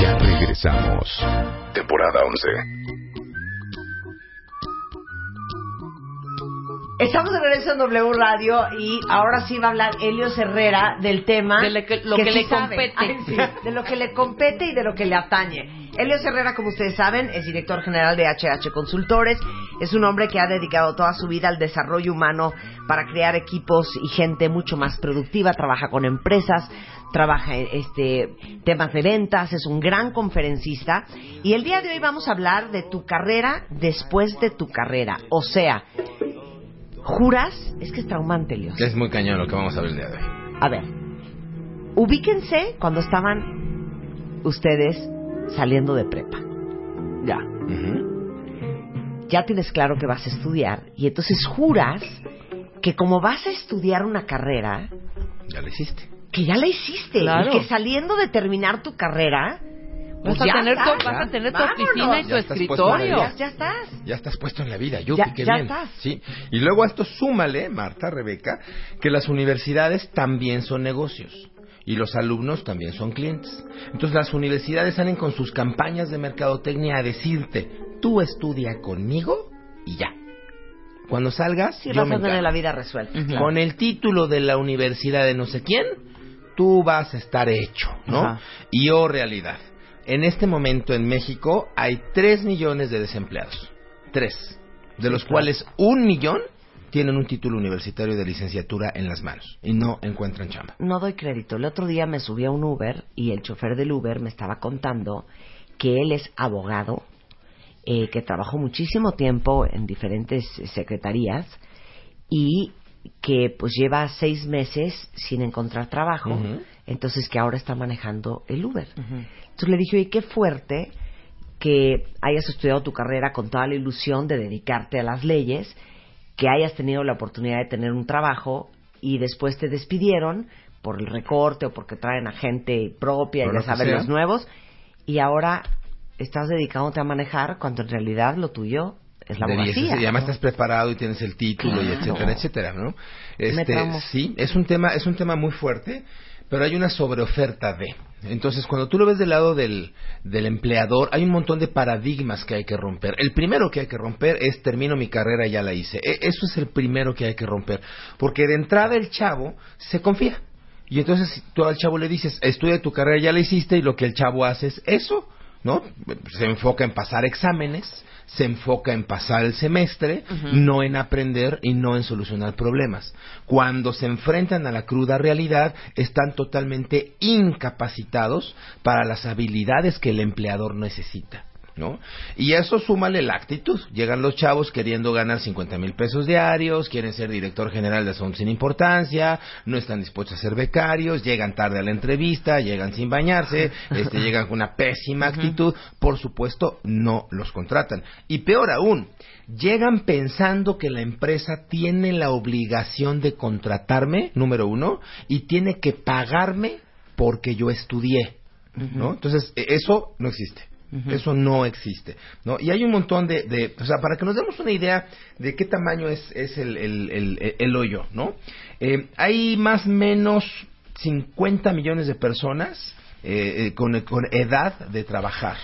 Ya regresamos. Temporada 11. Estamos de regreso en W Radio y ahora sí va a hablar Helio Herrera del tema De lo que- lo que sí le compete. Ay, sí, de lo que le compete y de lo que le atañe. Helio Herrera, como ustedes saben, es director general de HH Consultores. Es un hombre que ha dedicado toda su vida al desarrollo humano para crear equipos y gente mucho más productiva. Trabaja con empresas, trabaja en este temas de ventas, es un gran conferencista. Y el día de hoy vamos a hablar de tu carrera después de tu carrera. O sea, juras, es que es traumante, Elios. Es muy cañón lo que vamos a ver el día de hoy. A ver, ubíquense cuando estaban ustedes saliendo de prepa. Ya. Ya tienes claro que vas a estudiar y entonces juras que como vas a estudiar una carrera, Ya lo hiciste. que ya la hiciste Claro. y que saliendo de terminar tu carrera, pues Vas a tener tu- vas a tener tu vámonos. oficina y tu escritorio. Ya, ya estás. Ya estás puesto en la vida, Yupi, Ya- qué ya bien. estás. Sí. Y luego a esto súmale, Marta, Rebeca, que las universidades también son negocios. Y los alumnos también son clientes. Entonces las universidades salen con sus campañas de mercadotecnia a decirte, tú estudia conmigo y ya. Cuando salgas, Sí, yo vas me a tener la vida resuelta. Con el título de la universidad de no sé quién, tú vas a estar hecho, ¿no? Y o realidad. En este momento en México hay 3 millones de desempleados. 3. De los cuales un millón tienen un título universitario de licenciatura en las manos y no encuentran chamba. no doy crédito. El otro día me subí a un Uber y el chofer del Uber me estaba contando que él es abogado, eh, que trabajó muchísimo tiempo en diferentes eh, secretarías y que pues lleva seis meses sin encontrar trabajo, entonces que ahora está manejando el Uber. Entonces le dije, oye, qué fuerte que hayas estudiado tu carrera con toda la ilusión de dedicarte a las leyes, que hayas tenido la oportunidad de tener un trabajo y después te despidieron por el recorte o porque traen a gente propia, Por ya sea. los nuevos, y ahora estás dedicándote a manejar cuando en realidad lo tuyo es la abogacía. y además estás preparado y tienes el título y etcétera, etcétera, ¿no? Este, sí, es un tema, es un tema muy fuerte, pero hay una sobreoferta de. Entonces, cuando tú lo ves del lado del, del empleador, hay un montón de paradigmas que hay que romper. El primero que hay que romper es termino mi carrera ya la hice. E- eso es el primero que hay que romper, porque de entrada el chavo se confía. Y entonces tú al chavo le dices, estudia tu carrera, ya la hiciste, y lo que el chavo hace es eso, ¿no? Se enfoca en pasar exámenes, se enfoca en pasar el semestre, no en aprender y no en solucionar problemas. Cuando se enfrentan a la cruda realidad, están totalmente incapacitados para las habilidades que el empleador necesita. ¿No? Y eso súmale la actitud. Llegan los chavos queriendo ganar 50 mil pesos diarios, quieren ser director general de asuntos sin importancia, no están dispuestos a ser becarios, llegan tarde a la entrevista, llegan sin bañarse, este, llegan con una pésima actitud, por supuesto no los contratan. Y peor aún, llegan pensando que la empresa tiene la obligación de contratarme, número uno, y tiene que pagarme porque yo estudié. ¿no? Entonces, e- eso no existe. Eso no existe, ¿no? Y hay un montón de, de- o sea, para que nos demos una idea de qué tamaño es, es el, el, el- el hoyo, ¿no? Eh, hay más o menos 50 millones de personas eh, eh, con, con edad de trabajar.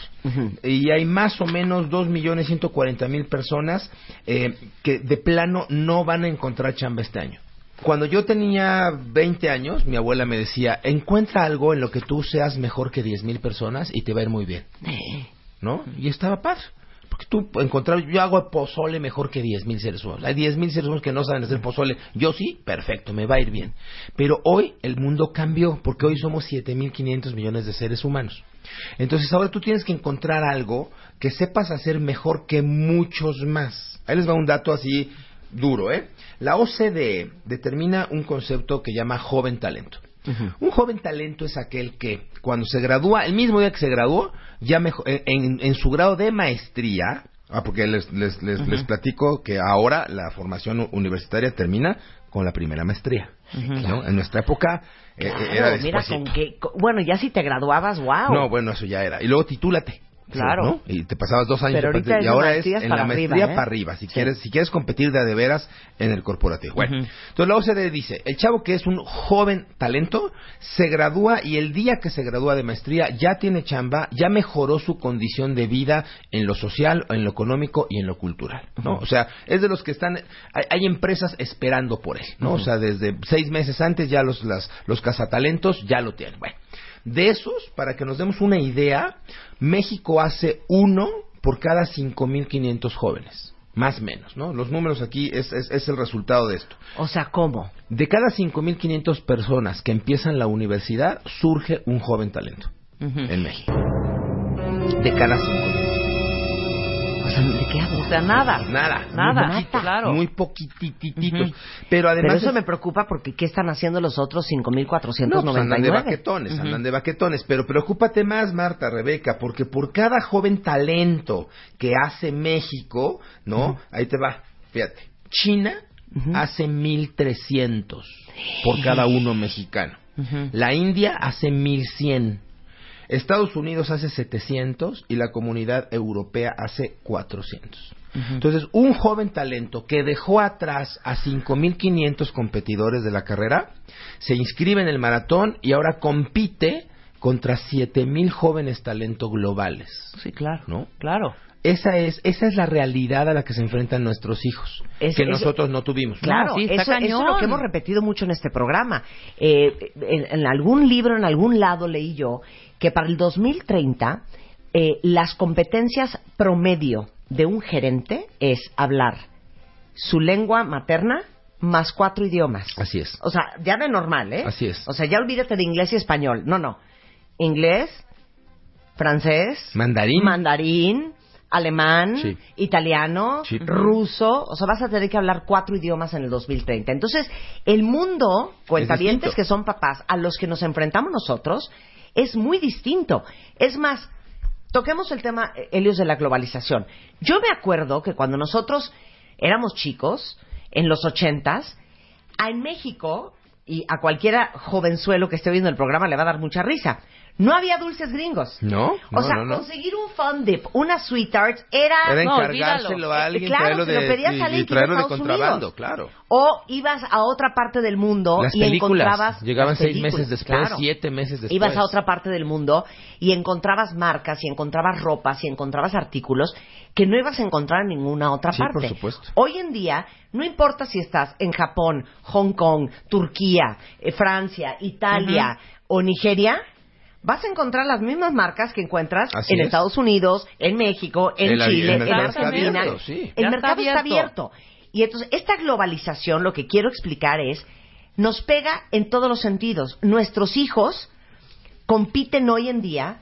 Y hay más o menos 2.140.000 personas eh, que de plano no van a encontrar chamba este año. Cuando yo tenía 20 años, mi abuela me decía, encuentra algo en lo que tú seas mejor que 10.000 personas y te va a ir muy bien. ¿No? Y estaba padre. Porque tú encontrar, yo hago pozole mejor que 10.000 seres humanos. Hay 10.000 seres humanos que no saben hacer pozole. Yo sí, perfecto, me va a ir bien. Pero hoy el mundo cambió porque hoy somos 7.500 millones de seres humanos. Entonces ahora tú tienes que encontrar algo que sepas hacer mejor que muchos más. Ahí les va un dato así duro, ¿eh? La OCDE determina un concepto que llama joven talento. Un joven talento es aquel que cuando se gradúa, el mismo día que se graduó, ya mejo- en, en- en su grado de maestría, ah, porque les, les, les, les platico que ahora la formación universitaria termina con la primera maestría. ¿no? En nuestra época eh, eh, era Claro, mira, con que, bueno, ya si te graduabas, wow. No, bueno, eso ya era. Y luego titúlate. Claro. ¿no? Y te pasabas dos años Pero de y ahora es en la arriba, maestría ¿eh? para arriba. Si Sí. quieres, si quieres competir de a de veras en el corporativo. Bueno, Ujú. entonces la OCDE dice, el chavo que es un joven talento se gradúa y el día que se gradúa de maestría ya tiene chamba, ya mejoró su condición de vida en lo social, en lo económico y en lo cultural, ¿no? O sea, es de los que están, hay, hay empresas esperando por él, ¿no? O sea, desde seis meses antes ya los las, los cazatalentos ya lo tienen. Bueno, de esos, para que nos demos una idea, México hace uno por cada 5.500 jóvenes. Más o menos, ¿no? Los números aquí es, es, es el resultado de esto. O sea, ¿cómo? De cada 5.500 personas que empiezan la universidad, surge un joven talento en México. De cada 5.000. O sea, ¿de qué hablas? O sea, nada. Nada. Nada, Muy poquito, claro. Muy poquitititos. Pero además... Pero eso es- me preocupa porque ¿qué están haciendo los otros 5.499? No, pues andan de baquetones, andan de baquetones. Pero preocúpate más, Marta, Rebeca, porque por cada joven talento que hace México, ¿no? Ahí te va, fíjate. China hace 1.300 por cada uno mexicano. La India hace 1.100. Estados Unidos hace 700 y la comunidad europea hace 400. Entonces, un joven talento que dejó atrás a 5.500 competidores de la carrera, se inscribe en el maratón y ahora compite contra 7.000 jóvenes talento globales. Sí, claro. ¿No? Claro. Esa es, esa es la realidad a la que se enfrentan nuestros hijos, Es- que eso- nosotros no tuvimos. Claro, No, sí, está eso, eso es lo que hemos repetido mucho en este programa. Eh, en, en algún libro, en algún lado leí yo que para el 2030 eh, las competencias promedio de un gerente es hablar su lengua materna más cuatro idiomas. Así es. O sea, ya de normal, ¿eh? Así es. O sea, ya olvídate de inglés y español. No, no. Inglés, francés, Mandarín. mandarín, alemán, Sí. italiano, Sí. ruso, o sea, vas a tener que hablar cuatro idiomas en el 2030. Entonces, el mundo, cuentavientes que son papás, a los que nos enfrentamos nosotros, es muy distinto. Es más, toquemos el tema, eh, Helios, de la globalización. Yo me acuerdo que cuando nosotros éramos chicos, en los ochentas, a- en México, y a cualquiera jovenzuelo que esté viendo el programa le va a dar mucha risa, no había dulces gringos. No, O sea, no, no. conseguir un fun dip, una sweetheart, era... Era encargárselo a alguien, Eh, claro, se lo pedías y- a alguien y traerlo de contrabando, Unidos. claro. O ibas a otra parte del mundo Las y películas encontrabas... llegaban seis meses después, claro. siete meses después. Ibas a otra parte del mundo y encontrabas marcas y encontrabas ropas y encontrabas artículos que no ibas a encontrar en ninguna otra Sí, parte. por supuesto. Hoy en día, no importa si estás en Japón, Hong Kong, Turquía, eh, Francia, Italia o Nigeria, vas a encontrar las mismas marcas que encuentras Así en es. Estados Unidos, en México, en El- el Chile, en Argentina. abierto, sí. El Ya mercado está abierto. Y entonces, esta globalización, lo que quiero explicar es, nos pega en todos los sentidos. Nuestros hijos compiten hoy en día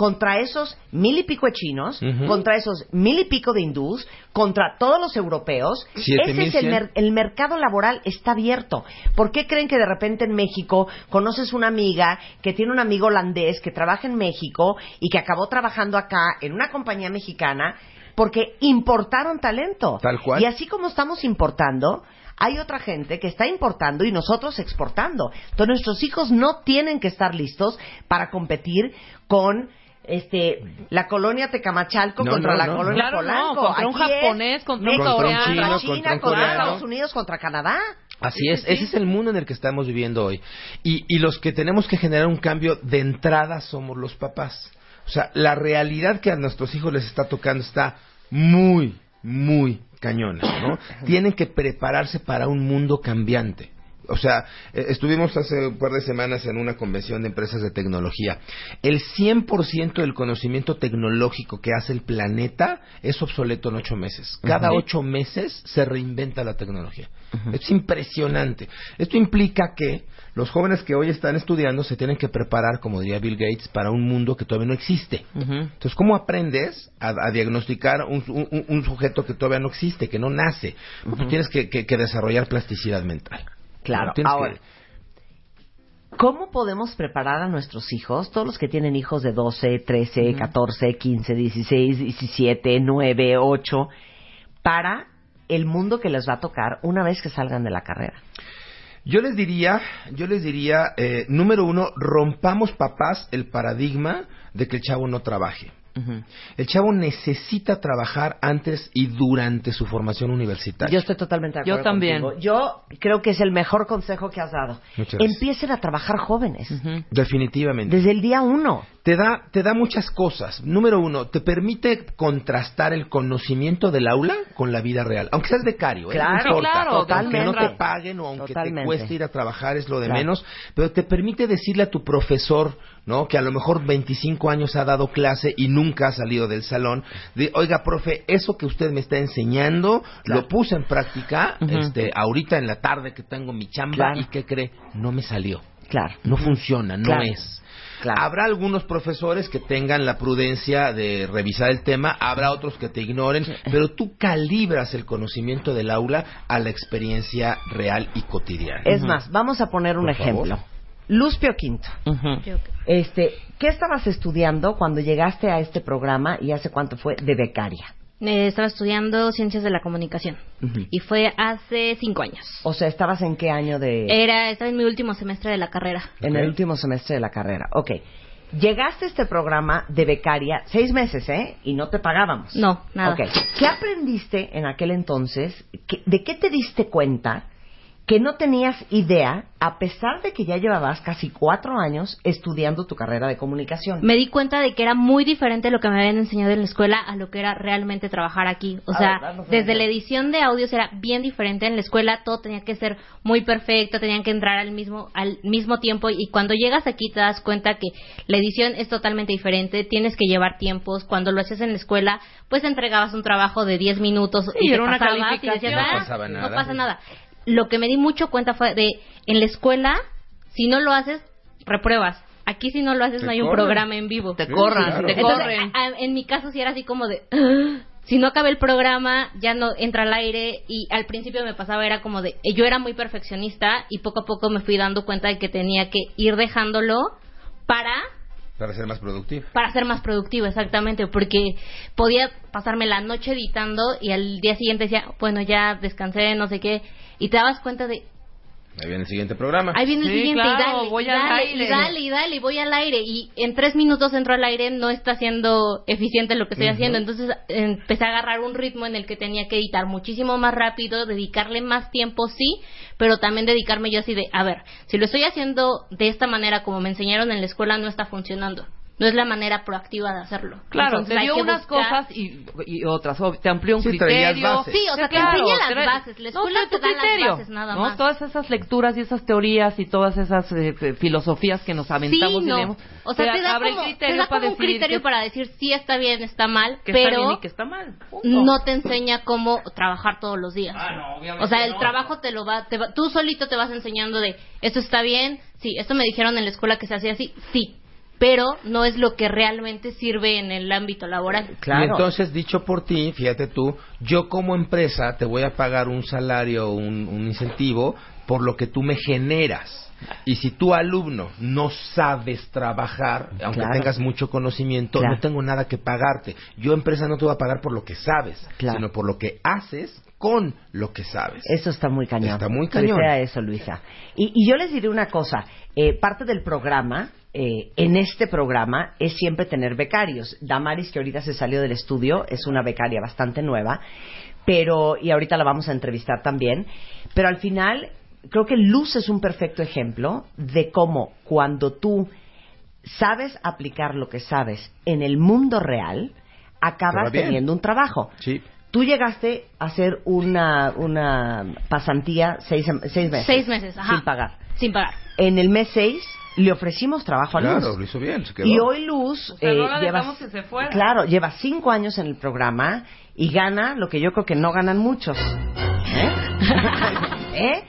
contra esos mil y pico de chinos, contra esos mil y pico de hindús, contra todos los europeos. Ese es el, mer- el mercado laboral está abierto. ¿Por qué creen que de repente en México conoces una amiga que tiene un amigo holandés que trabaja en México y que acabó trabajando acá en una compañía mexicana? Porque importaron talento. Tal cual. Y así como estamos importando, hay otra gente que está importando y nosotros exportando. Entonces nuestros hijos no tienen que estar listos para competir con este la colonia Tecamachalco No, contra no, la no, colonia Claro, no, Polanco. contra un Aquí japonés, contra un México, coreano. contra un China, chino, contra contra coreano. Estados Unidos, contra Canadá. Así es, ese es el mundo en el que estamos viviendo hoy. Y, y los que tenemos que generar un cambio de entrada somos los papás. O sea, la realidad que a nuestros hijos les está tocando está muy, muy cañona, ¿no? Tienen que prepararse para un mundo cambiante. O sea, eh, estuvimos hace un par de semanas en una convención de empresas de tecnología. El 100% del conocimiento tecnológico que hace el planeta es obsoleto en ocho meses. Cada ocho meses se reinventa la tecnología. Es impresionante. Esto implica que los jóvenes que hoy están estudiando se tienen que preparar, como diría Bill Gates, para un mundo que todavía no existe. Entonces, ¿cómo aprendes a, a diagnosticar un, un- un sujeto que todavía no existe, que no nace? Tú tienes que, que- que desarrollar plasticidad mental. Claro, ahora, que- ¿Cómo podemos preparar a nuestros hijos, todos los que tienen hijos de 12, 13, 14, 15, 16, 17, 9, 8, para el mundo que les va a tocar una vez que salgan de la carrera? Yo les diría, yo les diría, eh, número uno, rompamos papás el paradigma de que el chavo no trabaje. El chavo necesita trabajar antes y durante su formación universitaria. Yo estoy totalmente de acuerdo. Yo también. contigo. Yo creo que es el mejor consejo que has dado. Muchas gracias. Empiecen a trabajar jóvenes. Definitivamente. Desde el día uno. Te da, te da muchas cosas. Número uno, te permite contrastar el conocimiento del aula con la vida real. Aunque seas becario, ¿eh? Claro, no importa. claro, Aunque no te paguen o aunque Totalmente. te cueste ir a trabajar es lo de Claro. menos, pero te permite decirle a tu profesor, ¿no? Que a lo mejor 25 años ha dado clase y nunca ha salido del salón, de, oiga, profe, eso que usted me está enseñando, Claro. lo puse en práctica, este, ahorita en la tarde que tengo mi chamba y ¿qué cree? No me salió. Claro. No funciona, no es. Claro. Habrá algunos profesores que tengan la prudencia de revisar el tema, habrá otros que te ignoren, pero tú calibras el conocimiento del aula a la experiencia real y cotidiana. Es más, vamos a poner un Por favor. ejemplo. Luz Pio Quinto. Este, ¿qué estabas estudiando cuando llegaste a este programa y hace cuánto fue de becaria? Eh, estaba estudiando ciencias de la comunicación y fue hace cinco años. O sea, ¿estabas en qué año de...? Era, estaba en mi último semestre de la carrera. En el último semestre de la carrera. Ok. Llegaste a este programa de becaria seis meses, ¿eh? Y no te pagábamos. No, nada. Ok. ¿Qué aprendiste en aquel entonces? ¿Qué- ¿De qué te diste cuenta que no tenías idea, a pesar de que ya llevabas casi cuatro años estudiando tu carrera de comunicación? Me di cuenta de que era muy diferente lo que me habían enseñado en la escuela a lo que era realmente trabajar aquí. O A sea, ver, desde la edición de audios era bien diferente. En la escuela todo tenía que ser muy perfecto, tenían que entrar al mismo, al mismo tiempo. Y cuando llegas aquí te das cuenta que la edición es totalmente diferente. Tienes que llevar tiempos. Cuando lo hacías en la escuela, pues entregabas un trabajo de 10 minutos Sí, y te era una pasabas y decías, No "Ah, pasaba no nada". pasa nada. Lo que me di mucho cuenta fue de, en la escuela, si no lo haces, repruebas. Aquí si no lo haces Te no hay un programa en vivo. Te Sí, corran, claro. te Entonces, corren. a- a- en mi caso sí era así como de, "Ah, si no acaba el programa, ya no entra al aire y al principio me pasaba, era como de, yo era muy perfeccionista y poco a poco me fui dando cuenta de que tenía que ir dejándolo para Para ser más productivo. para ser más productivo, exactamente, porque podía pasarme la noche editando y al día siguiente decía, bueno, ya descansé, no sé qué, y te dabas cuenta de, Ahí viene el siguiente programa. Ahí viene el Sí, siguiente claro, y dale, voy y al dale, aire. y dale, y dale, y voy al aire. Y en tres minutos entro al aire, no está siendo eficiente lo que estoy haciendo. Entonces empecé a agarrar un ritmo en el que tenía que editar muchísimo más rápido, dedicarle más tiempo, sí, pero también dedicarme yo así de, a ver, si lo estoy haciendo de esta manera como me enseñaron en la escuela, no está funcionando. No es la manera proactiva de hacerlo. Claro, Entonces, te hay dio unas buscar- cosas y, y otras. o Te amplió un Sí, criterio. bases. Sí, o sea, te claro, enseña las trae- bases. La escuela trae te da las bases nada ¿no? más. Todas esas lecturas y esas teorías y todas esas eh, eh, filosofías que nos aventamos sí, y no. leemos. O sea, te da abre como, te criterio da para como un criterio para decir si está bien, está mal, que está pero bien y que está mal. punto. no te enseña cómo trabajar todos los días. Ah, no, obviamente o sea, el no. trabajo te lo va, te va- tú solito te vas enseñando de esto está bien, sí, esto me dijeron en la escuela que se hacía así, sí, pero no es lo que realmente sirve en el ámbito laboral. Claro. Y entonces, dicho por ti, fíjate tú, yo como empresa te voy a pagar un salario, un, un incentivo, por lo que tú me generas. Y si tu alumno no sabes trabajar, aunque Claro. tengas mucho conocimiento, Claro. no tengo nada que pagarte. Yo empresa no te voy a pagar por lo que sabes, Claro. sino por lo que haces con lo que sabes. Eso está muy cañón. Está muy cañón. sea eso, Luisa. Y, y yo les diré una cosa. eh, parte del programa, eh, en este programa, es siempre tener becarios. Damaris, que ahorita se salió del estudio, es una becaria bastante nueva, pero, y ahorita la vamos a entrevistar también. Pero al final, creo que Luz es un perfecto ejemplo de cómo cuando tú sabes aplicar lo que sabes en el mundo real, acabas teniendo un trabajo. Sí. Tú llegaste a hacer una, una pasantía seis, seis meses. Seis meses, ajá. Sin pagar. Sin pagar. En el mes seis le ofrecimos trabajo a Luz. Claro, lo hizo bien, se quedó. Y hoy Luz O sea, eh, no la lleva, dejamos que se fuera. claro, lleva cinco años en el programa y gana lo que yo creo que no ganan muchos. ¿Eh? ¿Eh?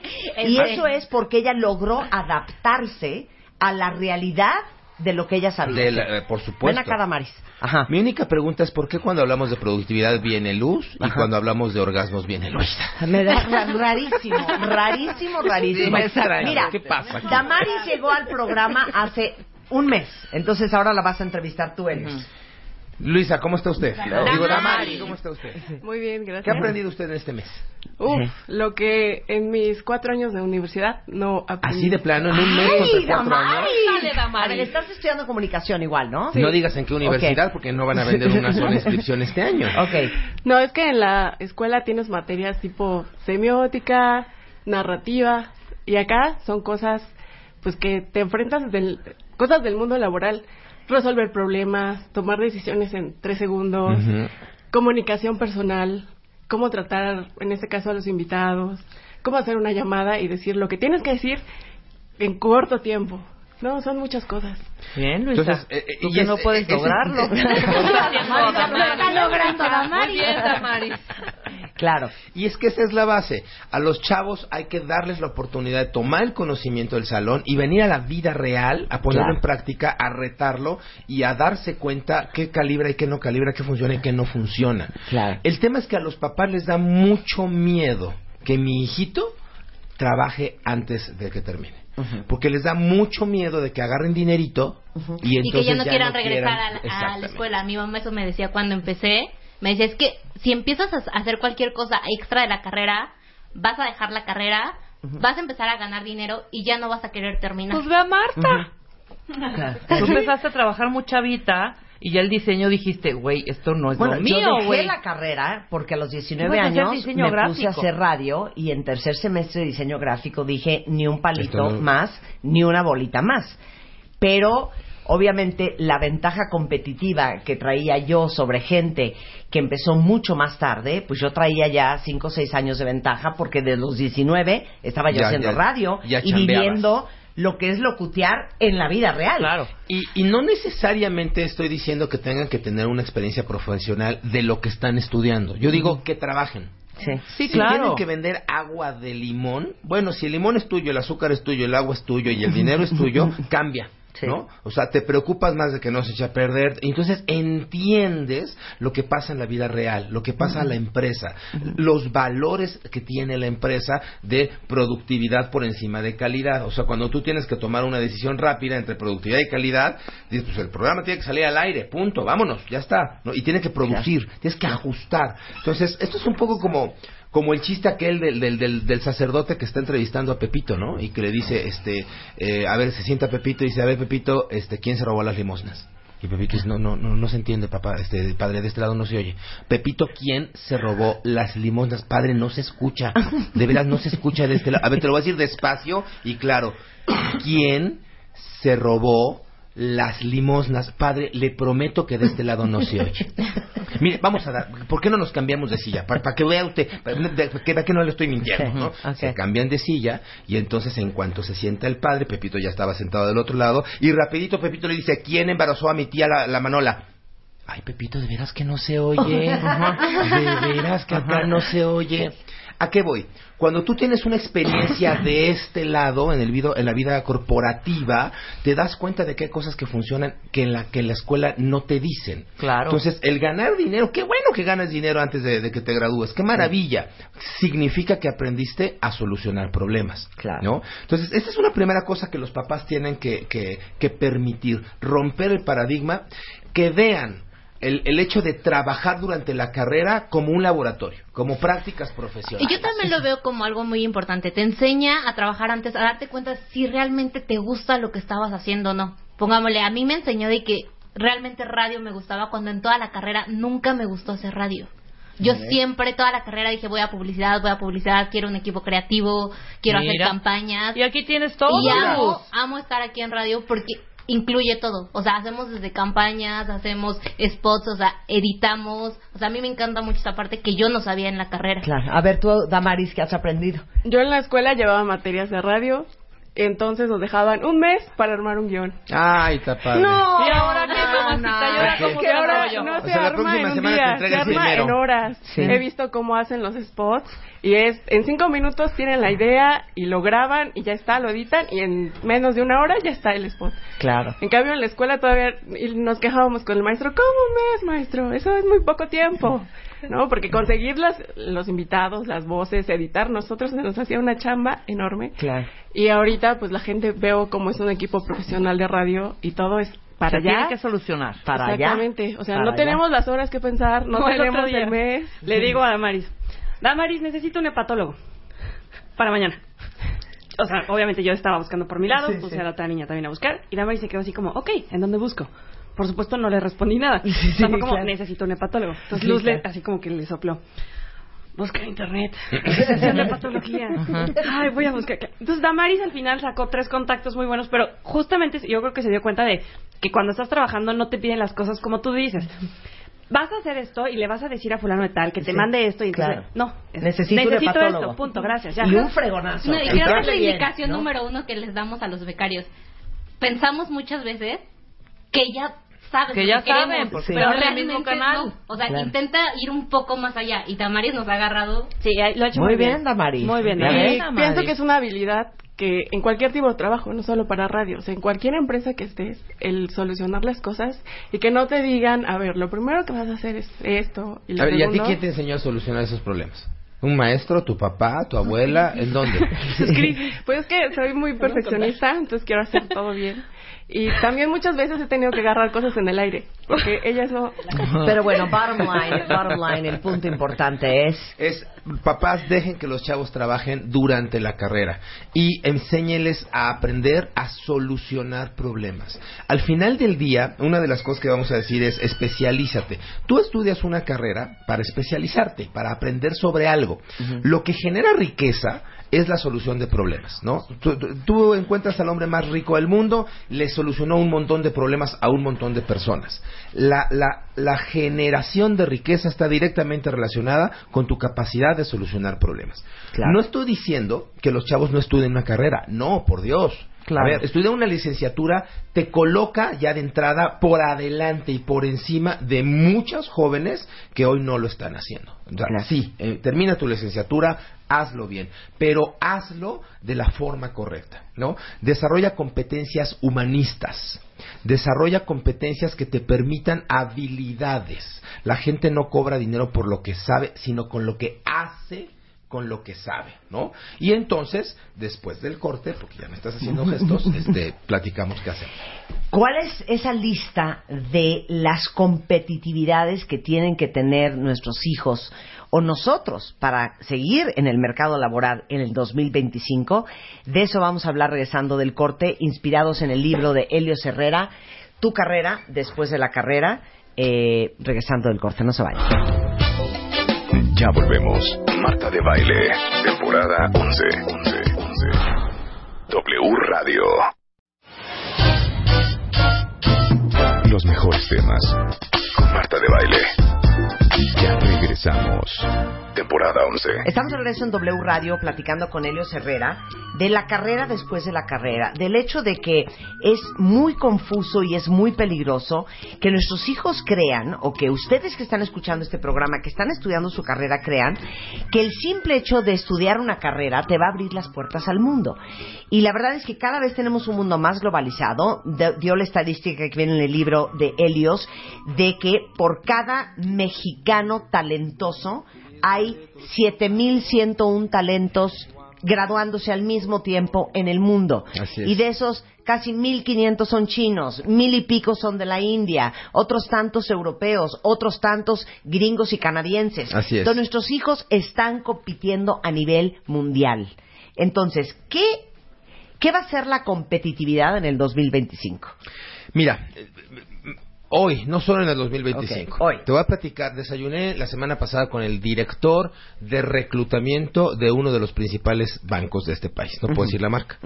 Y Es- eso es porque ella logró adaptarse a la realidad de lo que ella sabía. De la- eh, por supuesto. Ven acá, Damaris. Ajá. Mi única pregunta es por qué cuando hablamos de productividad viene luz y Ajá. cuando hablamos de orgasmos viene luz. Me da ra- rarísimo, rarísimo, rarísimo. Sí. Mira, ¿Qué pasa aquí? Damaris llegó al programa hace un mes, entonces ahora la vas a entrevistar tú, Elios. Luisa, ¿cómo está usted? Damaris. Digo, Damaris, ¿cómo está usted? Muy bien, gracias. ¿Qué ha aprendido usted en este mes? Uf, lo que en mis cuatro años de universidad no aprendí. Así de plano, en un mes ¡Ay, cuatro años. Damaris! Dale, A ver, estás estudiando comunicación igual, ¿no? No digas en qué universidad porque no van a vender una sola inscripción este año. Ok. No, es que en la escuela tienes materias tipo semiótica, narrativa, y acá son cosas pues que te enfrentas del, cosas del mundo laboral, resolver problemas, tomar decisiones en tres segundos, comunicación personal, cómo tratar, en este caso, a los invitados, cómo hacer una llamada y decir lo que tienes que decir en corto tiempo. No, son muchas cosas. Bien, Luisa. Entonces, eh, eh, Tú y que es- no puedes es- lograrlo. Lo está logrando Damaris. Muy bien, Damaris. Claro. Y es que esa es la base. A los chavos hay que darles la oportunidad de tomar el conocimiento del salón y venir a la vida real, a ponerlo Claro. en práctica, a retarlo y a darse cuenta qué calibra y qué no calibra, qué funciona y qué no funciona. Claro. El tema es que a los papás les da mucho miedo que mi hijito trabaje antes de que termine. Porque les da mucho miedo de que agarren dinerito y y entonces que ya no quieran no regresar quieran- a, la- a la escuela. Mi mamá eso me decía cuando empecé. Me decía, es que si empiezas a hacer cualquier cosa extra de la carrera, vas a dejar la carrera, vas a empezar a ganar dinero y ya no vas a querer terminar. Pues ve a Marta. Claro. Tú empezaste a trabajar muy chavita y ya el diseño dijiste, güey, esto no es Bueno, lo yo mío, dejé güey. la carrera porque a los 19 Ibas a hacer años me gráfico. puse a hacer radio y en tercer semestre de diseño gráfico dije ni un palito no- más, ni una bolita más. Pero obviamente la ventaja competitiva que traía yo sobre gente que empezó mucho más tarde, pues yo traía ya 5 o 6 años de ventaja porque de los 19 estaba yo Ya, haciendo ya, radio ya y viviendo lo que es locutear en la vida real. Claro. Y, y no necesariamente estoy diciendo que tengan que tener una experiencia profesional de lo que están estudiando. Yo digo que trabajen. Sí. Sí, si claro. tienen que vender agua de limón, bueno, si el limón es tuyo, el azúcar es tuyo, el agua es tuyo y el dinero es tuyo, cambia. Sí. ¿No? O sea, te preocupas más de que no se eche a perder. Entonces entiendes lo que pasa en la vida real, lo que pasa en la empresa, los valores que tiene la empresa de productividad por encima de calidad. O sea, cuando tú tienes que tomar una decisión rápida entre productividad y calidad, dices, pues el programa tiene que salir al aire, punto, vámonos, ya está. ¿no? Y tiene que producir, tienes que ajustar. Entonces, esto es un poco como como el chiste aquel del, del, del, del sacerdote que está entrevistando a Pepito, ¿no? Y que le dice, este, eh, a ver, se sienta Pepito y dice, a ver, Pepito, este, ¿quién se robó las limosnas? Y Pepito dice, no, no, no, no se entiende, papá, este, padre, de este lado no se oye. Pepito, ¿quién se robó las limosnas? Padre, no se escucha, de veras no se escucha de este lado. A ver, te lo voy a decir despacio y claro. ¿Quién se robó las limosnas? Padre, le prometo que de este lado no se oye. Mire, vamos a dar, ¿por qué no nos cambiamos de silla? Para, para que vea usted, para que vea que no le estoy mintiendo, ¿no? Se cambian de silla y entonces en cuanto se sienta el padre, Pepito ya estaba sentado del otro lado y rapidito Pepito le dice, ¿quién embarazó a mi tía la, la Manola? Ay, Pepito, de veras que no se oye. De veras que acá no se oye. ¿A qué voy? Cuando tú tienes una experiencia de este lado en el video, en la vida corporativa, te das cuenta de que hay cosas que funcionan que en la que en la escuela no te dicen. Claro. Entonces, el ganar dinero, qué bueno que ganas dinero antes de, de que te gradúes, qué maravilla. Significa que aprendiste a solucionar problemas. Claro. ¿no? Entonces, esta es una primera cosa que los papás tienen que, que, que permitir, romper el paradigma, que vean el, el hecho de trabajar durante la carrera como un laboratorio, como prácticas profesionales. Y yo también lo veo como algo muy importante. Te enseña a trabajar antes, a darte cuenta si realmente te gusta lo que estabas haciendo o no. Pongámosle, a mí me enseñó de que realmente radio me gustaba cuando en toda la carrera nunca me gustó hacer radio. Yo siempre, toda la carrera dije, voy a publicidad, voy a publicidad, quiero un equipo creativo, quiero Mira. hacer campañas. Y aquí tienes todo. Y amo, amo estar aquí en radio porque incluye todo. O sea, hacemos desde campañas, hacemos spots, o sea, editamos. O sea, a mí me encanta mucho esta parte que yo no sabía en la carrera. Claro. A ver, tú, Damaris, ¿qué has aprendido? Yo en la escuela llevaba materias de radio entonces nos dejaban un mes para armar un guion. Ay, está padre. No, ¿Y ahora qué, no, mamacita? no. ¿Y ahora ¿Qué? cómo Que se ahora no O se sea, la arma próxima en un día, se arma primero. en horas. Sí. He visto cómo hacen los spots y es en cinco minutos tienen la idea y lo graban y ya está, lo editan y en menos de una hora ya está el spot. Claro. En cambio en la escuela todavía y nos quejábamos con el maestro, ¿cómo un mes, maestro? Eso es muy poco tiempo. ¿No? Porque conseguir las, los invitados, las voces, editar, nosotros se nos hacía una chamba enorme. Claro. Y ahorita pues la gente veo como es un equipo profesional de radio y todo es para Se tiene allá. que solucionar. Para allá. Exactamente. O sea, no allá. tenemos las horas que pensar, no, tenemos el mes. Le digo a Damaris, Damaris, necesito un hepatólogo para mañana. O sea, obviamente yo estaba buscando por mi lado, Sí, puse sí. a la otra niña también a buscar, y Damaris se quedó así como, ok, ¿en dónde busco? Por supuesto no le respondí nada. Sí, sí, o sea, fue como, claro. necesito un hepatólogo. Entonces Luz le, así como que le sopló. Busca en internet. Asociación de patología. Ay, voy a buscar. Entonces Damaris al final sacó tres contactos muy buenos, pero justamente yo creo que se dio cuenta de que cuando estás trabajando no te piden las cosas como tú dices. Vas a hacer esto y le vas a decir a fulano de tal que te Sí, mande esto y entonces, claro. no, es- Necesito un hepatólogo. esto, punto, gracias, ya. Y un fregonazo. No, y creo que es la indicación ¿no? número uno que les damos a los becarios. Pensamos muchas veces que ya saben Que ya queremos, saben, porque pero en el realmente mismo canal. no. O sea, Claro. intenta ir un poco más allá. Y Tamaris nos ha agarrado. Sí, lo ha hecho Muy muy, bien, Damaris. Muy bien, Damaris. pienso que es una habilidad que en cualquier tipo de trabajo, no solo para radio, o sea, en cualquier empresa que estés, el solucionar las cosas y que no te digan, a ver, lo primero que vas a hacer es esto y lo A ver, ¿y a ti segundo- quién te enseñó a solucionar esos problemas? ¿Un maestro, tu papá, tu abuela? ¿En dónde? Pues es que soy muy perfeccionista, entonces quiero hacer todo bien. Y también muchas veces he tenido que agarrar cosas en el aire, porque ellas no... Pero bueno, bottom line, bottom line, el punto importante es es papás dejen que los chavos trabajen durante la carrera y enséñeles a aprender a solucionar problemas. Al final del día, una de las cosas que vamos a decir es especialízate. Tú estudias una carrera para especializarte, para aprender sobre algo. Lo que genera riqueza es la solución de problemas, ¿no? Tú, tú- encuentras al hombre más rico del mundo, le solucionó un montón de problemas a un montón de personas. La, la, la generación de riqueza está directamente relacionada con tu capacidad de solucionar problemas. Claro. No estoy diciendo que los chavos no estudien una carrera, no, por Dios. Claro. A ver, estudiar una licenciatura te coloca ya de entrada por adelante y por encima de muchos jóvenes que hoy no lo están haciendo. O sea, Claro. Sí, eh, termina tu licenciatura, hazlo bien, pero hazlo de la forma correcta, ¿no? Desarrolla competencias humanistas, desarrolla competencias que te permitan habilidades. La gente no cobra dinero por lo que sabe, sino con lo que hace con lo que sabe, ¿no? Y entonces, después del corte, porque ya me estás haciendo gestos, este, platicamos qué hacemos. ¿Cuál es esa lista de las competitividades que tienen que tener nuestros hijos o nosotros para seguir en el mercado laboral en el 2025? De eso vamos a hablar regresando del corte, inspirados en el libro de Helio Herrera, Tu carrera después de la carrera, eh, regresando del corte. No se vayan. Ya volvemos. Marta de Baile, temporada 11. 11, 11. W Radio. Los mejores temas. Con Marta de Baile. Ya regresamos. Temporada 11. Estamos de regreso en W Radio platicando con Helio Herrera de la carrera después de la carrera, del hecho de que es muy confuso y es muy peligroso que nuestros hijos crean, o que ustedes que están escuchando este programa, que están estudiando su carrera, crean que el simple hecho de estudiar una carrera te va a abrir las puertas al mundo. Y la verdad es que cada vez tenemos un mundo más globalizado. De- dio la estadística que viene en el libro de Helios de que por cada mexicano talentoso hay 7.101 talentos graduándose al mismo tiempo en el mundo. Y de esos, casi 1.500 son chinos, mil y pico son de la India, otros tantos europeos, otros tantos gringos y canadienses. Así es. Entonces, nuestros hijos están compitiendo a nivel mundial. Entonces, ¿qué, qué va a ser la competitividad en el 2025? Mira, hoy, no solo en el 2025. Ok, hoy. Te voy a platicar. Desayuné la semana pasada con el director de reclutamiento de uno de los principales bancos de este país. No puedo decir la marca.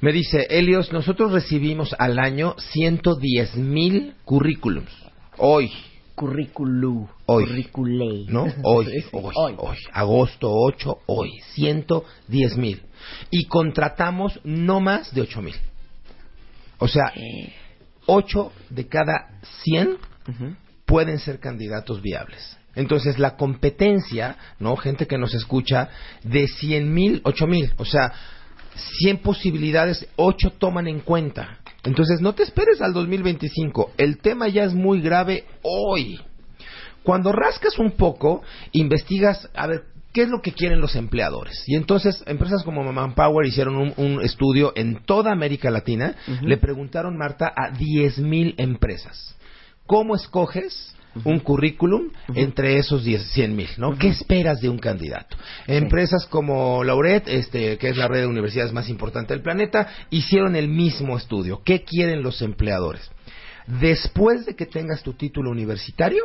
Me dice, Helios, nosotros recibimos al año 110 mil currículums. Hoy. Currículum. Hoy. Curriculé. ¿no? Hoy, Sí, sí, hoy, hoy. hoy, agosto 8, hoy, 110 mil. Y contratamos no más de 8 mil. O sea, 8 de cada 100 pueden ser candidatos viables. Entonces, la competencia, ¿no? Gente que nos escucha, de 100 mil, 8 mil. O sea, 100 posibilidades, 8 toman en cuenta. Entonces, no te esperes al 2025. El tema ya es muy grave hoy. Cuando rascas un poco, investigas, a ver, ¿qué es lo que quieren los empleadores? Y entonces, empresas como Manpower hicieron un, un estudio en toda América Latina. Le preguntaron, Marta, a 10.000 empresas. ¿Cómo escoges un currículum entre esos 10, 100 mil, ¿no? ¿Qué esperas de un candidato? Empresas como Lauret, este, que es la red de universidades más importante del planeta, hicieron el mismo estudio. ¿Qué quieren los empleadores? Después de que tengas tu título universitario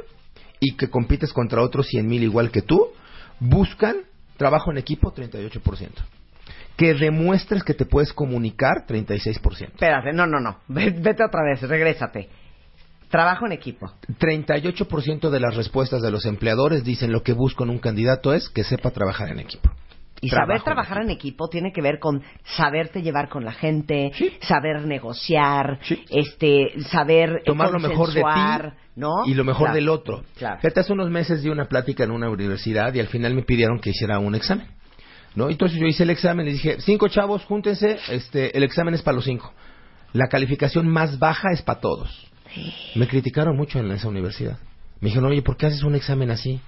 y que compites contra otros 100 mil igual que tú, buscan trabajo en equipo 38%. Que demuestres que te puedes comunicar 36%. Espérate, no, no, no. Ve- Vete otra vez, regrésate. Trabajo en equipo. 38% de las respuestas de los empleadores dicen lo que busco en un candidato es que sepa trabajar en equipo. Y Trabajo saber en trabajar en equipo tiene que ver con saberte llevar con la gente, saber negociar, este, saber eh, Tomar lo mejor de ti y lo mejor Claro. del otro. Claro. Fíjate, hace unos meses di una plática en una universidad y al final me pidieron que hiciera un examen. ¿no? Entonces yo hice el examen y dije, cinco chavos, júntense, este, el examen es para los cinco. La calificación más baja es para todos. Me criticaron mucho en esa universidad. Me dijeron, oye, ¿por qué haces un examen así?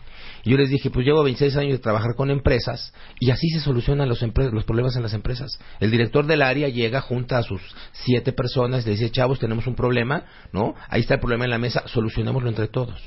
Yo les dije, pues llevo 26 años de trabajar con empresas y así se solucionan los, los problemas en las empresas. El director del área llega, junta a sus siete personas, le dice, chavos, tenemos un problema, ¿no? Ahí está el problema en la mesa, solucionémoslo entre todos.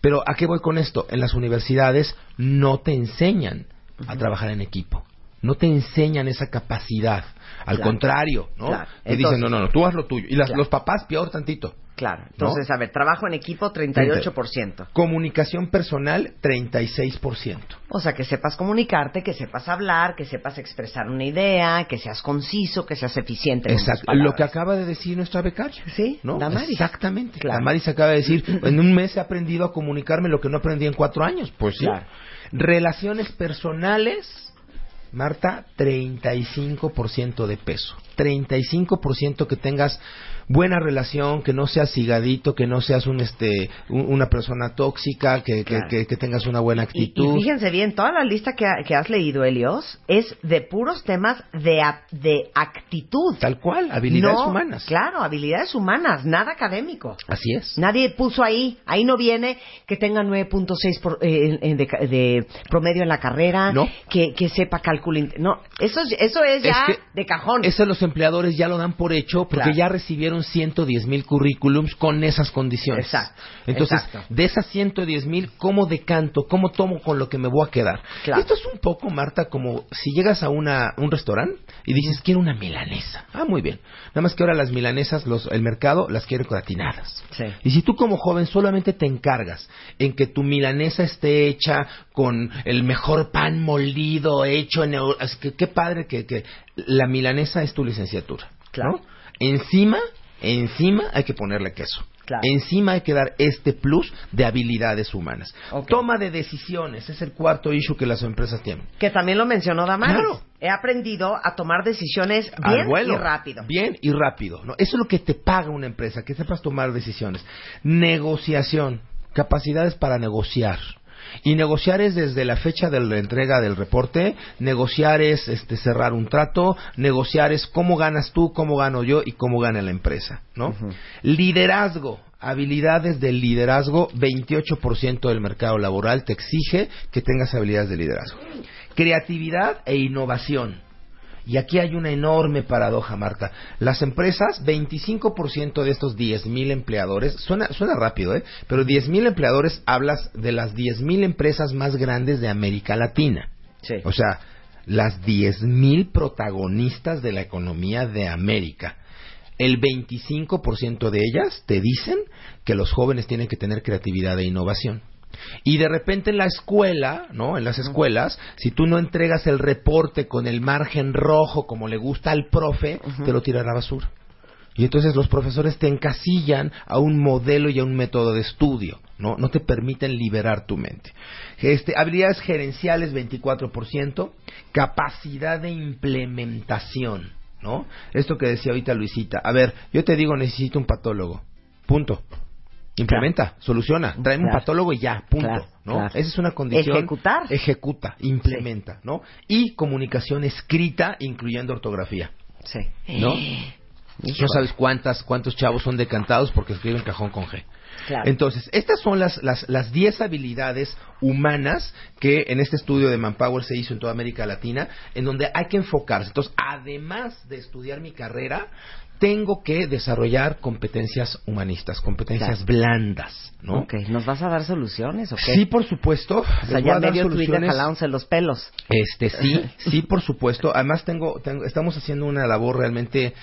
Pero ¿a qué voy con esto? En las universidades no te enseñan a trabajar en equipo. No te enseñan esa capacidad. Al Claro. contrario, ¿no? Claro. Te dicen, no, no, no, tú haz lo tuyo. Y las- Claro. los papás, peor tantito. Claro. Entonces, a ver, trabajo en equipo 38%. Comunicación personal, 36%. O sea, que sepas comunicarte, que sepas hablar, que sepas expresar una idea, que seas conciso, que seas eficiente. Exacto. Lo que acaba de decir nuestra becaria. Sí, ¿no? Damaris. Exactamente. Claro. Damaris acaba de decir, en un mes he aprendido a comunicarme lo que no aprendí en cuatro años. Pues sí. Relaciones personales, Marta, 35% de peso. 35% que tengas buena relación, que no seas cigadito, que no seas un este un- una persona tóxica, que, que- Claro. que- que tengas una buena actitud. y fíjense bien, toda la lista que, ha- que has leído, Helios, es de puros temas de, de actitud. Tal cual, habilidades No, humanas. Claro, habilidades humanas, nada académico. Así es. Nadie puso ahí, ahí no viene que tenga 9.6 por- eh, de, promedio en la carrera, No. que, que sepa cálculo. No, eso, es- eso es ya Es de cajón. Eso los empleadores ya lo dan por hecho porque Claro. ya recibieron 110 mil currículums con esas condiciones. Exacto, Entonces, exacto. de esas 110 mil, ¿cómo decanto? ¿Cómo tomo con lo que me voy a quedar? Claro. Esto es un poco, Marta, como si llegas a una, un restaurante y dices, quiero una milanesa. Ah, muy bien. Nada más que ahora las milanesas, los, el mercado las quiere gratinadas. Sí. Y si tú como joven solamente te encargas en que tu milanesa esté hecha con el mejor pan molido, hecho en... es que, qué padre que, que la milanesa es tu licenciatura. Claro. ¿no? Encima, encima hay que ponerle queso. Claro. Encima hay que dar este plus de habilidades humanas. Toma de decisiones es el cuarto issue que las empresas tienen. Que también lo mencionó Damaris. Claro. He aprendido a tomar decisiones bien vuelo. y rápido. Bien y rápido. ¿no? Eso es lo que te paga una empresa, que sepas tomar decisiones. Negociación, capacidades para negociar. Y negociar es desde la fecha de la entrega del reporte, negociar es este, cerrar un trato, negociar es cómo ganas tú, cómo gano yo y cómo gana la empresa, ¿no? Liderazgo, habilidades del liderazgo, 28% del mercado laboral te exige que tengas habilidades de liderazgo. Creatividad e innovación. Y aquí hay una enorme paradoja, Marta. Las empresas, 25% de estos 10.000 empleadores, suena, suena rápido, ¿eh? Pero 10.000 empleadores hablas de las 10.000 empresas más grandes de América Latina. Sí. O sea, las 10.000 protagonistas de la economía de América. El 25% de ellas te dicen que los jóvenes tienen que tener creatividad e innovación. Y de repente en la escuela, ¿no? En las escuelas, si tú no entregas el reporte con el margen rojo como le gusta al profe, te lo tira a la basura. Y entonces los profesores te encasillan a un modelo y a un método de estudio, ¿no? No te permiten liberar tu mente. Este, habilidades gerenciales 24%, capacidad de implementación, ¿no? Esto que decía ahorita Luisita. A ver, yo te digo, necesito un patólogo. Punto. Implementa, soluciona, tráeme un patólogo y ya, punto, Claro, ¿no? Esa es una condición. Ejecutar. Ejecuta, implementa, ¿no? Y comunicación escrita, incluyendo ortografía, Sí. ¿no? Híjole. No sabes cuántas, cuántos chavos son decantados porque escriben cajón con G. Claro. Entonces, estas son las, las, las 10 habilidades humanas que en este estudio de Manpower se hizo en toda América Latina, en donde hay que enfocarse. Entonces, además de estudiar mi carrera, tengo que desarrollar competencias humanistas, competencias blandas, ¿no? Ok, ¿nos vas a dar soluciones o qué? Sí, por supuesto. O sea, ya medio Twitter los pelos. Este, sí, sí, por supuesto. Además, tengo, tengo- estamos haciendo una labor realmente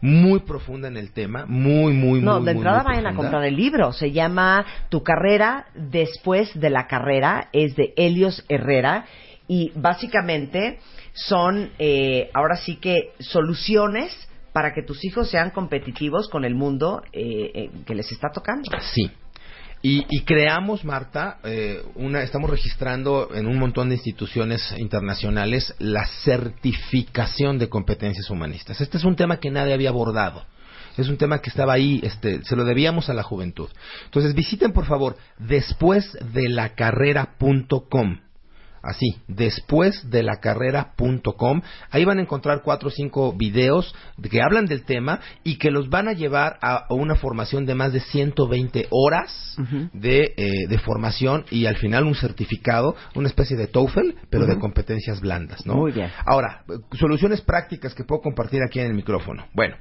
muy profunda en el tema, muy, muy, No, muy, de muy, entrada muy vayan a profunda. comprar el libro. Se llama Tu carrera después de la carrera. Es de Helios Herrera. Y básicamente son, eh, ahora sí que, soluciones para que tus hijos sean competitivos con el mundo eh, eh, que les está tocando. Sí. Y, y creamos, Marta, eh, una, estamos registrando en un montón de instituciones internacionales la certificación de competencias humanistas. Este es un tema que nadie había abordado. Es un tema que estaba ahí, este, se lo debíamos a la juventud. Entonces visiten por favor después de la. Así, después de la carrera.com. Ahí van a encontrar cuatro o cinco videos de que hablan del tema y que los van a llevar a una formación de más de 120 horas de, eh, de formación y al final un certificado, una especie de TOEFL, pero de competencias blandas, ¿no? Muy bien. Ahora, soluciones prácticas que puedo compartir aquí en el micrófono. Bueno,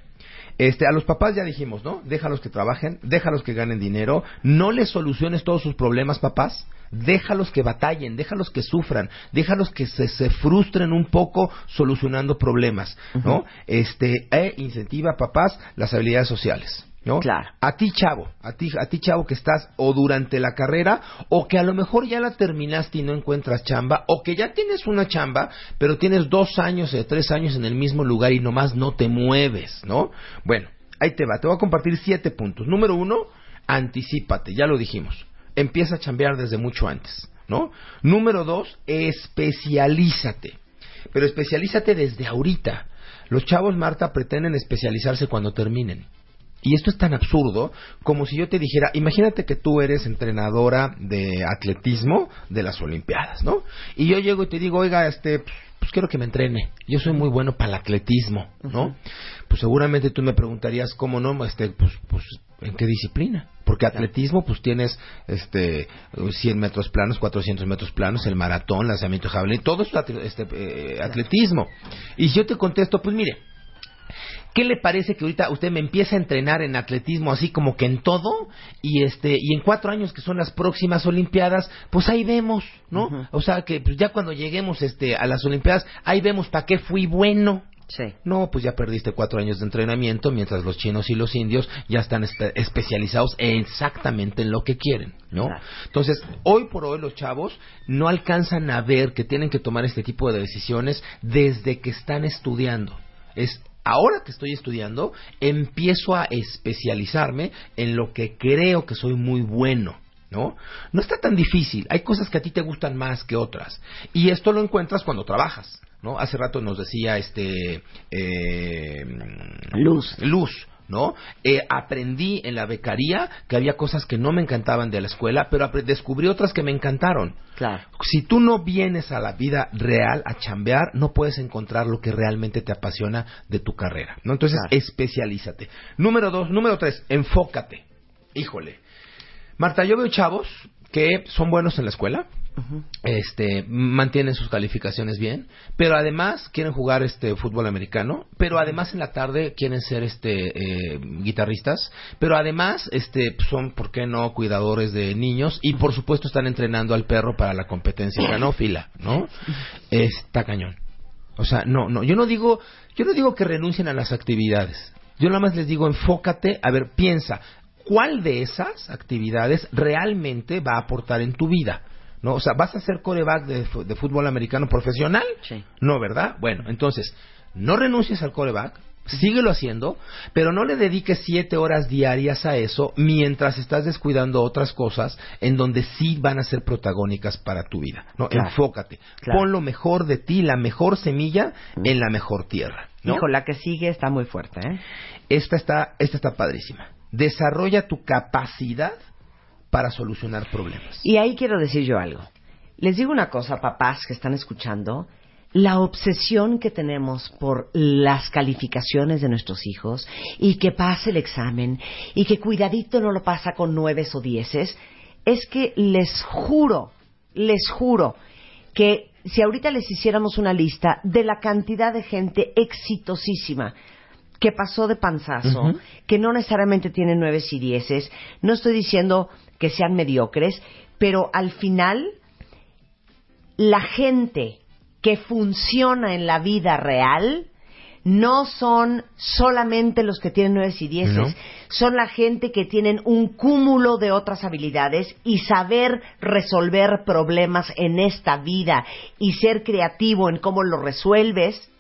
este, a los papás ya dijimos, ¿no? Déjalos que trabajen, déjalos que ganen dinero, no les soluciones todos sus problemas, papás, déjalos que batallen, déjalos que sufran, déjalos que se, se frustren un poco solucionando problemas, ¿no? Este, e incentiva, papás, las habilidades sociales. ¿No? Claro. A ti, chavo, a ti, a ti, chavo, que estás o durante la carrera, o que a lo mejor ya la terminaste y no encuentras chamba, o que ya tienes una chamba, pero tienes dos años o tres años en el mismo lugar y nomás no te mueves, ¿no? Bueno, ahí te va, te voy a compartir siete puntos. Número uno, anticípate, ya lo dijimos. Empieza a chambear desde mucho antes, ¿no? Número dos, especialízate. Pero especialízate desde ahorita. Los chavos, Marta, pretenden especializarse cuando terminen. Y esto es tan absurdo como si yo te dijera, imagínate que tú eres entrenadora de atletismo de las Olimpiadas, ¿no? Y yo llego y te digo, oiga, este, pues, pues quiero que me entrene. Yo soy muy bueno para el atletismo, ¿no? Pues seguramente tú me preguntarías, ¿cómo no? Este, pues, pues, ¿en qué disciplina? Porque atletismo, pues tienes, este, 100 metros planos, 400 metros planos, el maratón, lanzamiento de jabalí, todo es este, eh, atletismo. Y si yo te contesto, pues mire, ¿Qué le parece que ahorita usted me empieza a entrenar en atletismo así como que en todo y este y en cuatro años que son las próximas olimpiadas pues ahí vemos no o sea que pues, ya cuando lleguemos este a las olimpiadas ahí vemos para qué fui bueno. Sí. no pues ya perdiste cuatro años de entrenamiento mientras los chinos y los indios ya están espe- especializados exactamente en lo que quieren no Claro. entonces hoy por hoy los chavos no alcanzan a ver que tienen que tomar este tipo de decisiones desde que están estudiando. Es ahora que estoy estudiando, empiezo a especializarme en lo que creo que soy muy bueno. ¿No? No está tan difícil. Hay cosas que a ti te gustan más que otras. Y esto lo encuentras cuando trabajas. ¿no? Hace rato nos decía este. eh, Luz. Luz. ¿No? Eh, aprendí en la becaría que había cosas que no me encantaban de la escuela, pero descubrí otras que me encantaron. Claro. Si tú no vienes a la vida real a chambear, no puedes encontrar lo que realmente te apasiona de tu carrera, ¿no? Entonces, Claro. especialízate. Número dos, número tres, enfócate. Híjole. Marta, yo veo chavos que son buenos en la escuela, este, mantienen sus calificaciones bien, pero además quieren jugar este fútbol americano, pero además en la tarde quieren ser este eh, guitarristas, pero además este son, ¿por qué no?, cuidadores de niños y por supuesto están entrenando al perro para la competencia canófila, ¿no? Está cañón. O sea, no, no, yo no digo, yo no digo que renuncien a las actividades. Yo nada más les digo, enfócate, a ver, piensa, ¿cuál de esas actividades realmente va a aportar en tu vida? ¿No? O sea, ¿vas a ser coreback de, de fútbol americano profesional? Sí. No, ¿verdad? Bueno, entonces, no renuncies al coreback, síguelo haciendo, pero no le dediques siete horas diarias a eso mientras estás descuidando otras cosas en donde sí van a ser protagónicas para tu vida. ¿no? Claro. Enfócate. Claro. Pon lo mejor de ti, la mejor semilla en la mejor tierra. ¿no? Hijo, la que sigue está muy fuerte, ¿eh? Esta está, esta está padrísima. Desarrolla tu capacidad para solucionar problemas. Y ahí quiero decir yo algo. Les digo una cosa, papás que están escuchando. La obsesión que tenemos por las calificaciones de nuestros hijos y que pase el examen y que cuidadito no lo pasa con nueves o dieces, es que les juro, les juro que si ahorita les hiciéramos una lista de la cantidad de gente exitosísima que pasó de panzazo, que no necesariamente tienen nueves y dieces, no estoy diciendo que sean mediocres, pero al final la gente que funciona en la vida real no son solamente los que tienen nueve y dieces, No. son la gente que tienen un cúmulo de otras habilidades y saber resolver problemas en esta vida y ser creativo en cómo lo resuelves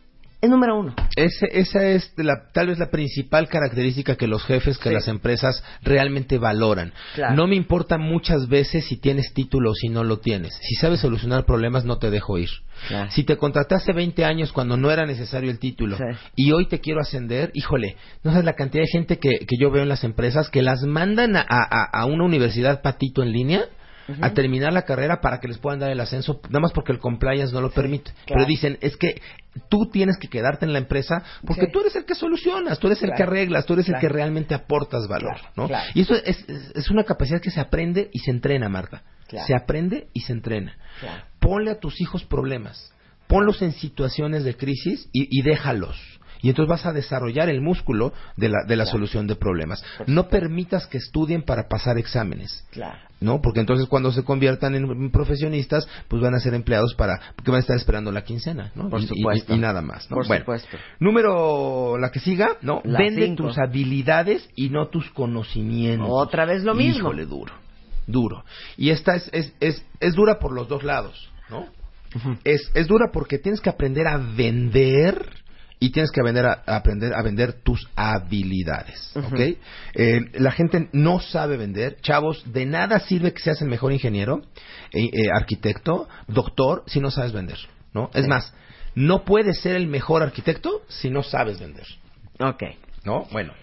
es número uno. Ese- esa es la- tal vez la principal característica que los jefes, que Sí. las empresas realmente valoran. Claro. No me importa muchas veces si tienes título o si no lo tienes. Si sabes solucionar problemas, no te dejo ir. Claro. Si te contraté hace 20 años cuando no era necesario el título Sí. y hoy te quiero ascender, híjole, no sabes la cantidad de gente que, que yo veo en las empresas que las mandan a, a- a una universidad patito en línea a terminar la carrera para que les puedan dar el ascenso, nada más porque el compliance no lo permite. claro. Pero dicen, es que tú tienes que quedarte en la empresa porque Sí. tú eres el que solucionas, tú eres el que arreglas, tú eres el que realmente aportas valor, ¿no? Y eso es, es- es una capacidad que se aprende y se entrena, Marta. Se aprende y se entrena. Ponle a tus hijos problemas, ponlos en situaciones de crisis y, y déjalos. Y entonces vas a desarrollar el músculo de la, de la solución de problemas. No permitas que estudien para pasar exámenes. Claro. ¿no? Porque entonces cuando se conviertan en profesionistas, pues van a ser empleados para, porque van a estar esperando la quincena, ¿no? Por Y- y- supuesto. Y, nada más, ¿no? Por bueno, supuesto. número, la que siga, ¿no? La Vende cinco. tus habilidades y no tus conocimientos. Otra vez lo mismo. Híjole, duro, duro. Y esta es, es, es, es dura por los dos lados, ¿no? es, es dura porque tienes que aprender a vender y tienes que vender a, a aprender a vender tus habilidades, ¿ok? Eh, la gente no sabe vender, chavos, de nada sirve que seas el mejor ingeniero, eh, eh, arquitecto, doctor, si no sabes vender, ¿no? Es más, no puedes ser el mejor arquitecto si no sabes vender, Ok. ¿no? Bueno.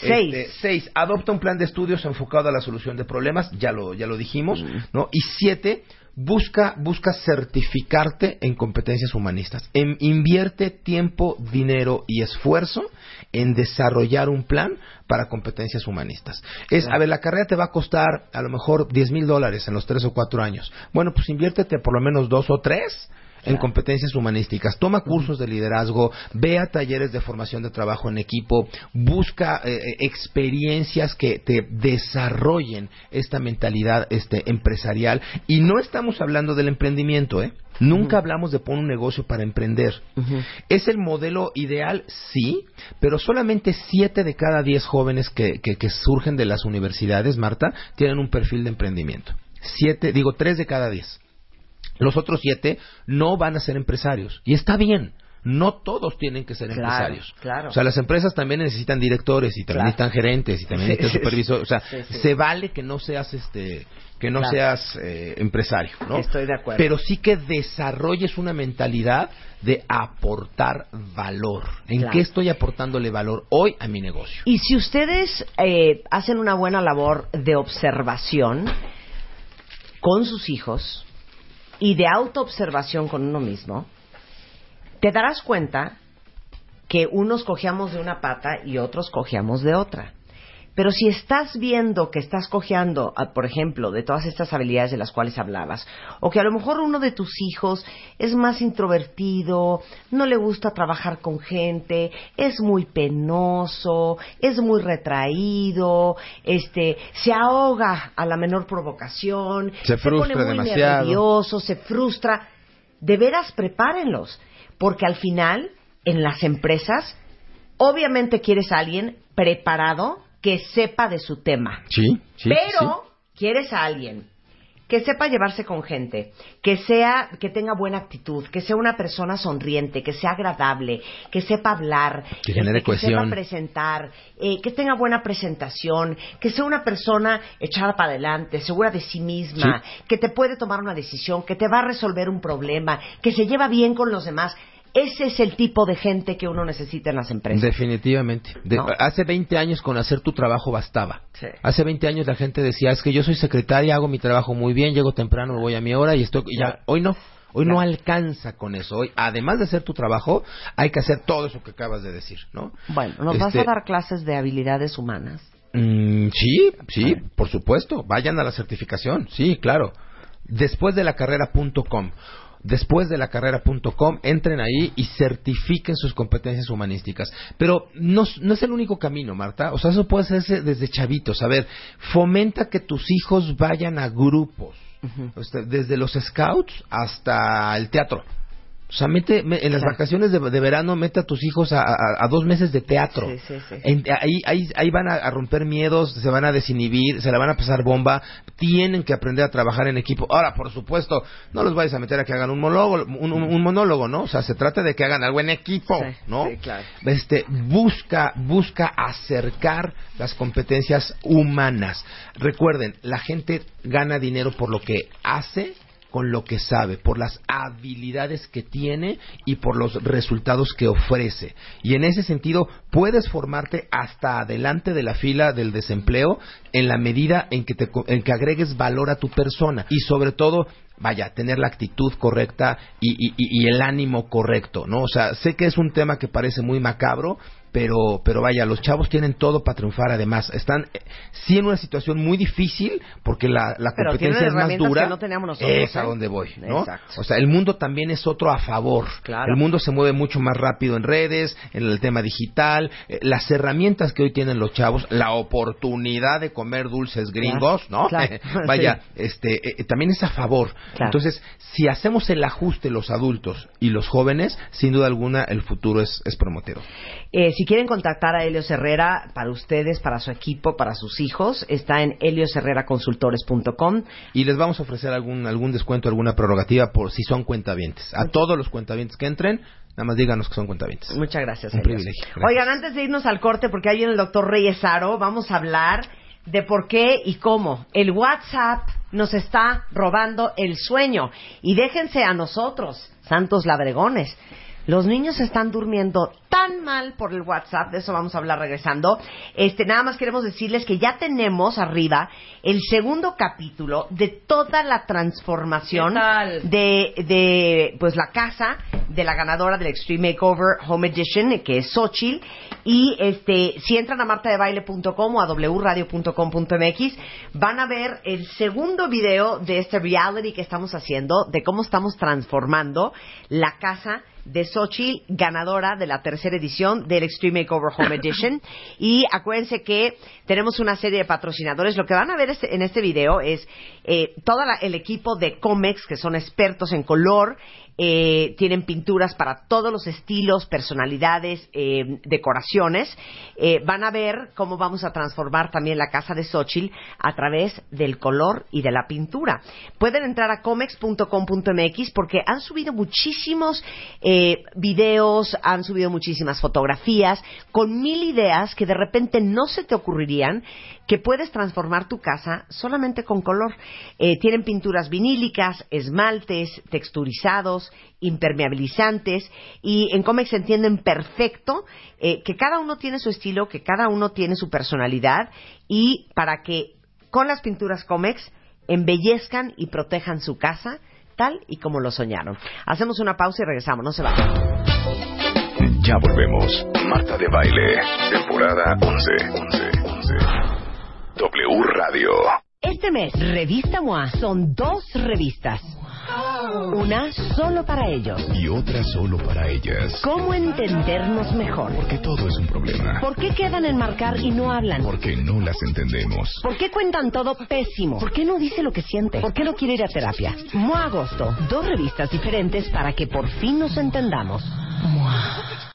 Seis. Este, seis, adopta un plan de estudios enfocado a la solución de problemas, ya lo, ya lo dijimos, ¿no? Y siete, busca, busca certificarte en competencias humanistas. En- invierte tiempo, dinero y esfuerzo en desarrollar un plan para competencias humanistas. Es, a ver, la carrera te va a costar a lo mejor 10 mil dólares en los tres o cuatro años. Bueno, pues inviértete por lo menos dos o tres en competencias humanísticas. Toma cursos de liderazgo, ve a talleres de formación de trabajo en equipo, busca eh, eh, experiencias que te desarrollen esta mentalidad este, empresarial. Y no estamos hablando del emprendimiento, ¿eh? Nunca hablamos de poner un negocio para emprender. ¿Es el modelo ideal? Sí, pero solamente siete de cada diez jóvenes que, que- que surgen de las universidades, Marta, tienen un perfil de emprendimiento. Siete, digo, tres de cada diez. Los otros siete no van a ser empresarios. Y está bien. No todos tienen que ser Claro, empresarios. claro. O sea, las empresas también necesitan directores y también Claro. necesitan gerentes y también necesitan supervisores. O sea, sí, sí. se vale que no seas este que no seas eh, empresario, ¿no? Estoy de acuerdo. Pero sí que desarrolles una mentalidad de aportar valor. ¿En Claro. qué estoy aportándole valor hoy a mi negocio? Y si ustedes eh, hacen una buena labor de observación con sus hijos y de autoobservación con uno mismo, te darás cuenta que unos cojeamos de una pata y otros cojeamos de otra. Pero si estás viendo que estás cojeando, ah, por ejemplo, de todas estas habilidades de las cuales hablabas, o que a lo mejor uno de tus hijos es más introvertido, no le gusta trabajar con gente, es muy penoso, es muy retraído, este, se ahoga a la menor provocación, Se frustra pone muy demasiado. nervioso, se frustra, de veras prepárenlos, porque al final en las empresas obviamente quieres a alguien preparado que sepa de su tema. Sí, sí. Pero quieres a alguien que sepa llevarse con gente, que sea, que tenga buena actitud, que sea una persona sonriente, que sea agradable, que sepa hablar, Que genere este, que sepa presentar, eh, que tenga buena presentación, que sea una persona echada para adelante, segura de sí misma, que te puede tomar una decisión, que te va a resolver un problema, que se lleva bien con los demás. Ese es el tipo de gente que uno necesita en las empresas. Definitivamente. De- ¿No? Hace 20 años con hacer tu trabajo bastaba. Sí. Hace 20 años la gente decía, es que yo soy secretaria, hago mi trabajo muy bien, llego temprano, me voy a mi hora y estoy... Ya, hoy no. Hoy no alcanza con eso. Hoy, además de hacer tu trabajo, hay que hacer todo eso que acabas de decir, ¿no? Bueno, ¿nos vas Este, a dar clases de habilidades humanas? Mm, sí, sí, por supuesto. Vayan a la certificación, sí, claro. Después de la carrera.com. Después de la carrera.com, entren ahí y certifiquen sus competencias humanísticas. Pero no, es el único camino, Marta. O sea, eso puede hacerse desde chavitos. A ver, fomenta que tus hijos vayan a grupos. Sea, desde los scouts hasta el teatro. O sea, mete, me- en las vacaciones de, de verano, mete a tus hijos a, a- a dos meses de teatro. Sí, sí, sí. En- ahí, ahí, ahí van a, a romper miedos, se van a desinhibir, se la van a pasar bomba, tienen que aprender a trabajar en equipo. Ahora, por supuesto, no los vayas a meter a que hagan un monólogo, un, un- un monólogo, ¿no? O sea, se trata de que hagan algo en equipo, ¿no? sí, claro. Este, busca, busca acercar las competencias humanas. Recuerden, la gente gana dinero por lo que hace con lo que sabe, por las habilidades que tiene y por los resultados que ofrece. Y en ese sentido, puedes formarte hasta adelante de la fila del desempleo en la medida en que, te, en que agregues valor a tu persona y sobre todo vaya, tener la actitud correcta y- y- y el ánimo correcto, ¿no? O sea, sé que es un tema que parece muy macabro, pero, pero vaya, los chavos tienen todo para triunfar además. Están eh, sí en una situación muy difícil porque la, la competencia es más dura. que no teníamos nosotros, es a ¿eh? donde voy, ¿no? Exacto. O sea, el mundo también es otro a favor. Claro. El mundo se mueve mucho más rápido en redes, en el tema digital, eh, las herramientas que hoy tienen los chavos, la oportunidad de comer dulces gringos, ¿no? claro. vaya, este, eh, también es a favor. Entonces, si hacemos el ajuste los adultos y los jóvenes, sin duda alguna el futuro es, es prometedor. Eh, si quieren contactar a Helios Herrera para ustedes, para su equipo, para sus hijos, está en heliosherreraconsultores.com. Y les vamos a ofrecer algún, algún descuento, alguna prerrogativa por si son cuentavientes. A todos los cuentavientes que entren, nada más díganos que son cuentavientes. Muchas gracias. Un privilegio. Gracias. Oigan, antes de irnos al corte, porque ahí viene el doctor Reyes Aro, vamos a hablar de por qué y cómo el WhatsApp nos está robando el sueño. Y déjense a nosotros, santos labregones. Los niños están durmiendo tan mal por el WhatsApp, de eso vamos a hablar regresando. Este, nada más queremos decirles que ya tenemos arriba el segundo capítulo de toda la transformación de, de pues la casa de la ganadora del Extreme Makeover Home Edition, que es Xochitl. Y este, si entran a martadebaile.com o a wradio.com.mx, van a ver el segundo video de este reality que estamos haciendo, de cómo estamos transformando la casa de Xochitl, ganadora de la tercera edición del Extreme Makeover Home Edition. Y acuérdense que tenemos una serie de patrocinadores. Lo que van a ver este- en este video es eh, todo la- el equipo de Comex, que son expertos en color, eh, tienen pinturas para todos los estilos, personalidades, eh, decoraciones. Eh, van a ver cómo vamos a transformar también la casa de Xochitl a través del color y de la pintura. Pueden entrar a comex.com.mx porque han subido muchísimos eh, videos, han subido muchísimas fotografías con mil ideas que de repente no se te ocurrirían que puedes transformar tu casa solamente con color. Eh, tienen pinturas vinílicas, esmaltes, texturizados, impermeabilizantes y en Comex entienden perfecto eh, que cada uno tiene su estilo, que cada uno tiene su personalidad y para que con las pinturas Comex embellezcan y protejan su casa tal y como lo soñaron. Hacemos una pausa y regresamos, no se vayan. Ya volvemos. Marta de Baile, temporada 11. 11, 11. W Radio. Este mes, Revista MOA son dos revistas. Una solo para ellos. Y otra solo para ellas. ¿Cómo entendernos mejor? Porque todo es un problema. ¿Por qué quedan en marcar y no hablan? Porque no las entendemos. ¿Por qué cuentan todo pésimo? ¿Por qué no dice lo que siente? ¿Por qué no quiere ir a terapia? MOA Agosto, dos revistas diferentes para que por fin nos entendamos. MOA.